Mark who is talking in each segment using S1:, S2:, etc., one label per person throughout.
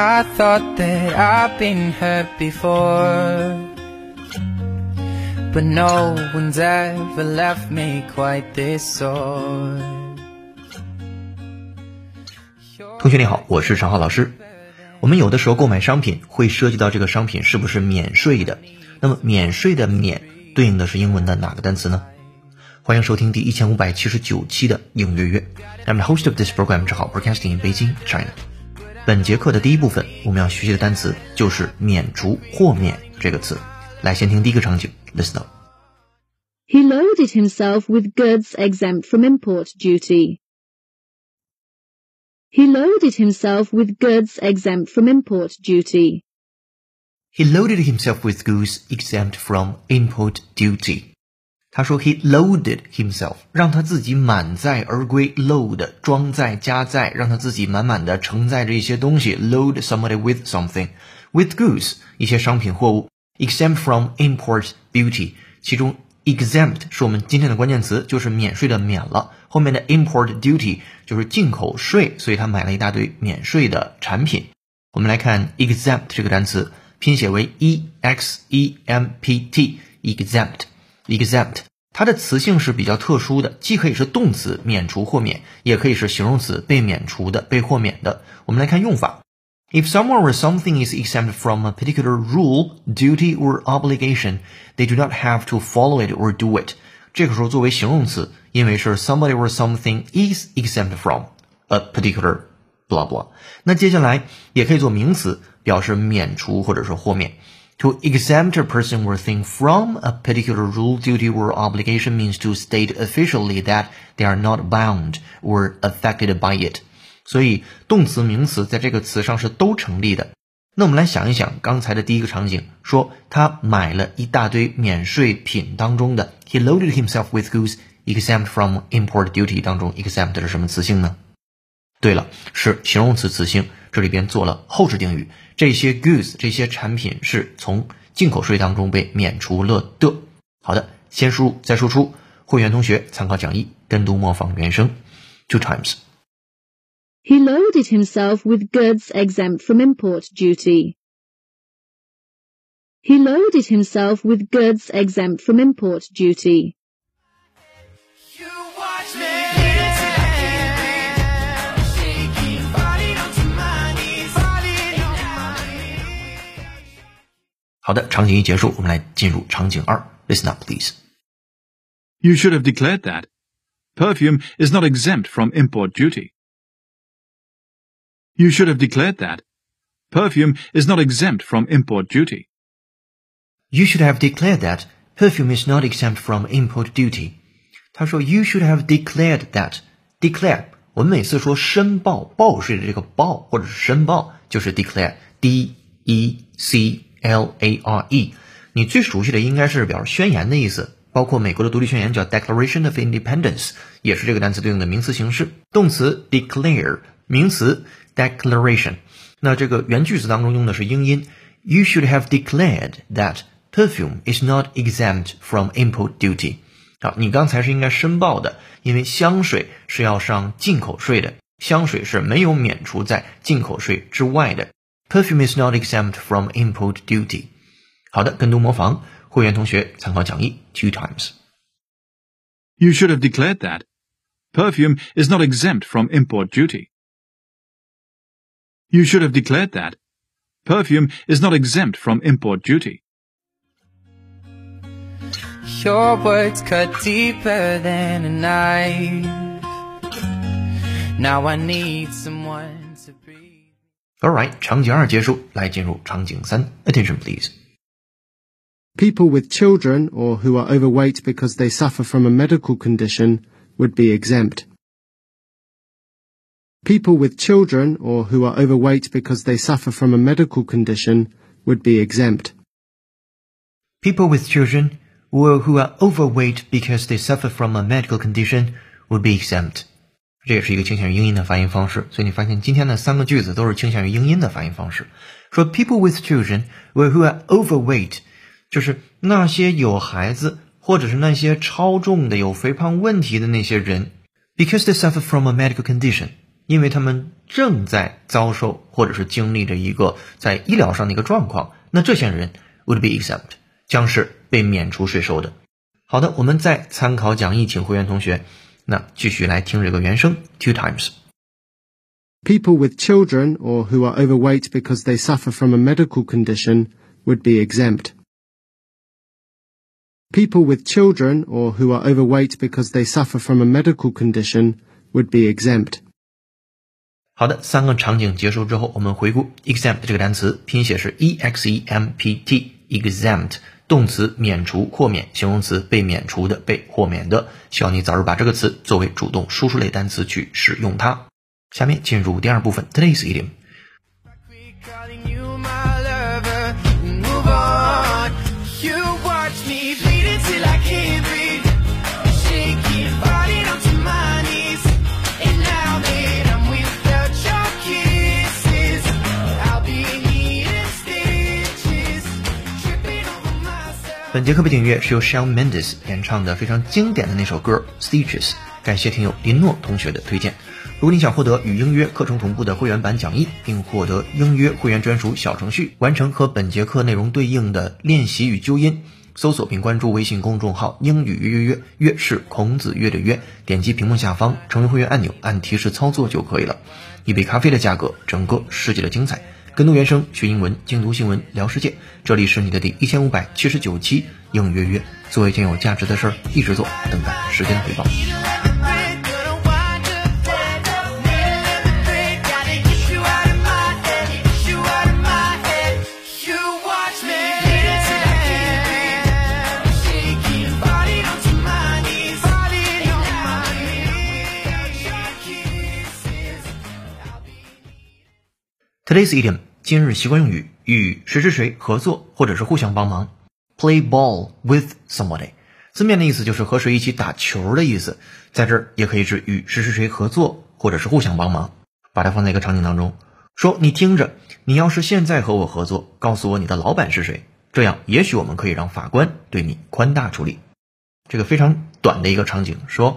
S1: I thought that I've been hurt before. But no one's ever left me quite this sore.
S2: 同学你好，我是常浩老师。我们有的时候购买商品会涉及到这个商品是不是免税的？那么免税的免对应的是英文的哪个单词呢？欢迎收听第一千五百七十九期的影月月。I'm the host of this program，正好 broadcasting in Beijing, China。本节课的第一部分我们要学习的单词就是免除、豁免这个词。来，先听第一个场景，listen up。
S3: He loaded himself with goods exempt from import duty. He loaded himself with goods exempt from import duty.
S2: He loaded himself with goods exempt from import duty. 他说 he loaded himself，让他自己满载而归，load 装载加载，让他自己满满的承载着一些东西，load somebody with something with goods 一些商品货物，exempt from import duty，其中 exempt 是我们今天的关键词，就是免税的免了，后面的 import duty 就是进口税，所以他买了一大堆免税的产品。我们来看 exempt 这个单词，拼写为 e x e m p t，exempt。exempt，它的词性是比较特殊的，既可以是动词免除豁免，也可以是形容词被免除的、被豁免的。我们来看用法：If someone or something is exempt from a particular rule, duty or obligation, they do not have to follow it or do it。这个时候作为形容词，因为是 somebody or something is exempt from a particular blah blah。那接下来也可以做名词，表示免除或者是豁免。To exempt a person or thing from a particular rule, duty, or obligation means to state officially that they are not bound or affected by it. 所以动词、名词在这个词上是都成立的。那我们来想一想刚才的第一个场景，说他买了一大堆免税品当中的，he loaded himself with goods exempt from import duty 当中，exempt 是什么词性呢？ 对了，是形容词词性，这里边做了后置定语。这些 goods 这些产品是从进口税当中被免除了的。好的，先输入再输出。会员同学参考讲义，跟读模仿原声，two times。
S3: He loaded himself with goods exempt from import duty. He loaded himself with goods exempt from import duty.
S2: 好的，场景一结束，我们来进入场景二。Listen up, please.
S4: You should have declared that. Perfume is not exempt from import duty. You should have declared that. Perfume is not exempt from import duty.
S2: You should have declared that perfume is not exempt from import duty. 他说 You should have declared that. Declare，我们每次说申报报税的这个报或者是申报，就是 declare，d e c l a r e。你最熟悉的应该是表示宣言的意思，包括美国的独立宣言叫 Declaration of Independence，也是这个单词对应的名词形式。动词 declare，名词 declaration。那这个原句子当中用的是英音。You should have declared that perfume is not exempt from import duty。好，你刚才是应该申报的，因为香水是要上进口税的，香水是没有免除在进口税之外的。Perfume is not exempt from import duty。好的，跟读模仿，会员同学参考讲义 two times。
S4: You should have declared that. Perfume is not exempt from import duty. You should have declared that. Perfume is not exempt from import duty.
S1: Your words cut deeper than a knife. Now I need someone to breathe.
S2: Alright，场景二结束，来进入场景三。Attention please。
S5: People with children or who are overweight because they suffer from a medical condition would be exempt. People with children or who are overweight because they suffer from a medical condition would be exempt.
S2: People with children or who are overweight because they suffer from a medical condition would be exempt。 这也是一个倾向于英音的发音方式，所以你发现今天的三个句子都是倾向于英音的发音方式。说 people with children or who are overweight，就是那些有孩子或者是那些超重的、有肥胖问题的那些人，because they suffer from a medical condition，因为他们正在遭受或者是经历着一个在医疗上的一个状况，那这些人 would be exempt，将是被免除税收的。好的，我们再参考讲义，请会员同学，那继续来听这个原声 two times。
S5: People with children or who are overweight because they suffer from a medical condition would be exempt. People with children or who are overweight because they suffer from a medical condition would be exempt.
S2: 好的，三个场景结束之后，我们回顾 exempt 这个单词，拼写是 e x e m p t，exempt， 动词免除、豁免，形容词被免除的、被豁免的。希望你早日把这个词作为主动输出类单词去使用它。下面进入第二部分，today's idiom。本节课背景音乐是由 Shawn Mendes 演唱的非常经典的那首歌《Stitches》，感谢听友林诺同学的推荐。如果你想获得与英约课程同步的会员版讲义，并获得英约会员专属小程序，完成和本节课内容对应的练习与纠音，搜索并关注微信公众号“英语约约约”，约是孔子约的约，点击屏幕下方成为会员按钮，按提示操作就可以了。一杯咖啡的价格，整个世界的精彩。跟读原声学英文，精读新闻聊世界。这里是你的第一千五百七十九期应约约，做一件有价值的事儿，一直做，等待时间的回报。Today's idiom 今日习惯用语与谁谁谁合作或者是互相帮忙。Play ball with somebody，字面的意思就是和谁一起打球的意思，在这儿也可以指与谁谁谁合作或者是互相帮忙。把它放在一个场景当中，说你听着，你要是现在和我合作，告诉我你的老板是谁，这样也许我们可以让法官对你宽大处理。这个非常短的一个场景，说，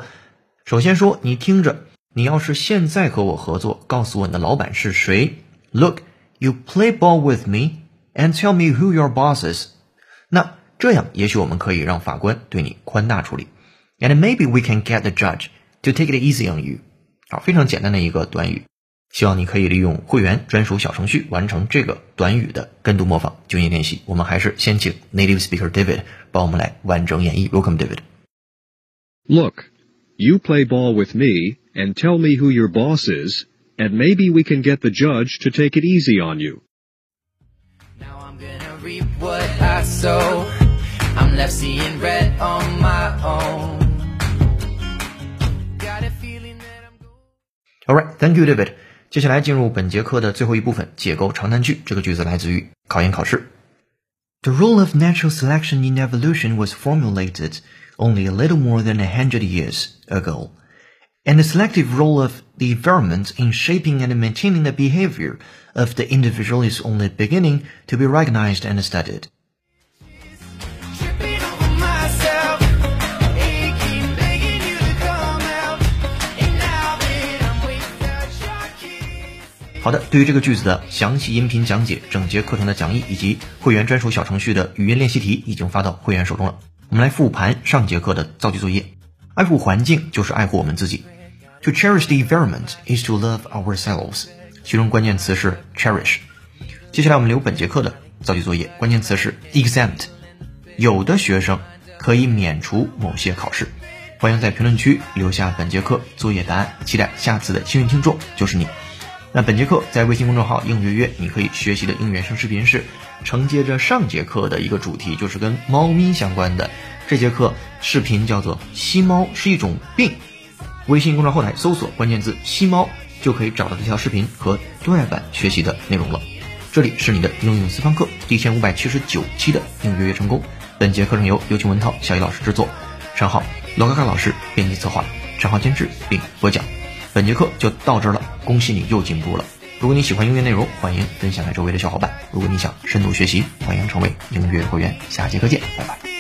S2: 首先说你听着，你要是现在和我合作，告诉我你的老板是谁。Look, you play ball with me and tell me who your boss is。那这样也许我们可以让法官对你宽大处理。And maybe we can get the judge to take it easy on you。好，非常简单的一个短语，希望你可以利用会员专属小程序完成这个短语的跟读模仿纠音练习。我们还是先请 native speaker David 帮我们来完整演绎。Welcome, David。
S6: Look, you play ball with me and tell me who your boss is, and maybe we can get the judge to take it easy on you.
S1: Now I'm gonna reap what I sow. I'm left seeing red on my own. Got a feeling that I'm going.
S2: All right, thank you, David. 接下来进入本节课的最后一部分，解构长难句。这个句子来自于考研考试。The rule of natural selection in evolution was formulated only a little more than a hundred years ago, and the selective role of the environment in shaping and maintaining the behavior of the individual is only beginning to be recognized and studied.
S1: Tripping over myself, aching, begging you to come out. And now that I'm without your kiss.
S2: 好的，对于这个句子的详细音频讲解、整节课程的讲义以及会员专属小程序的语音练习题已经发到会员手中了。我们来复盘上节课的造句作业。 爱护环境就是爱护我们自己。To cherish the environment is to love ourselves。其中关键词是 cherish。接下来我们留本节课的造句作业，关键词是 exempt。有的学生可以免除某些考试。欢迎在评论区留下本节课作业答案，期待下次的幸运听众就是你。那本节课在微信公众号“应约约”，你可以学习的应原声视频是承接着上节课的一个主题，就是跟猫咪相关的。这节课视频叫做“吸猫是一种病”，微信公众后台搜索关键字“吸猫”，就可以找到这条视频和多页版学习的内容了。这里是你的应用私房课第一千五百七十九期的应约约成功。本节课程由尤晴文涛、小易老师制作，陈浩、罗嘎嘎老师编辑策划，陈浩监制并播讲。本节课就到这儿了，恭喜你又进步了。如果你喜欢音乐内容，欢迎分享给周围的小伙伴。如果你想深度学习，欢迎成为音乐会员。下节课见，拜拜。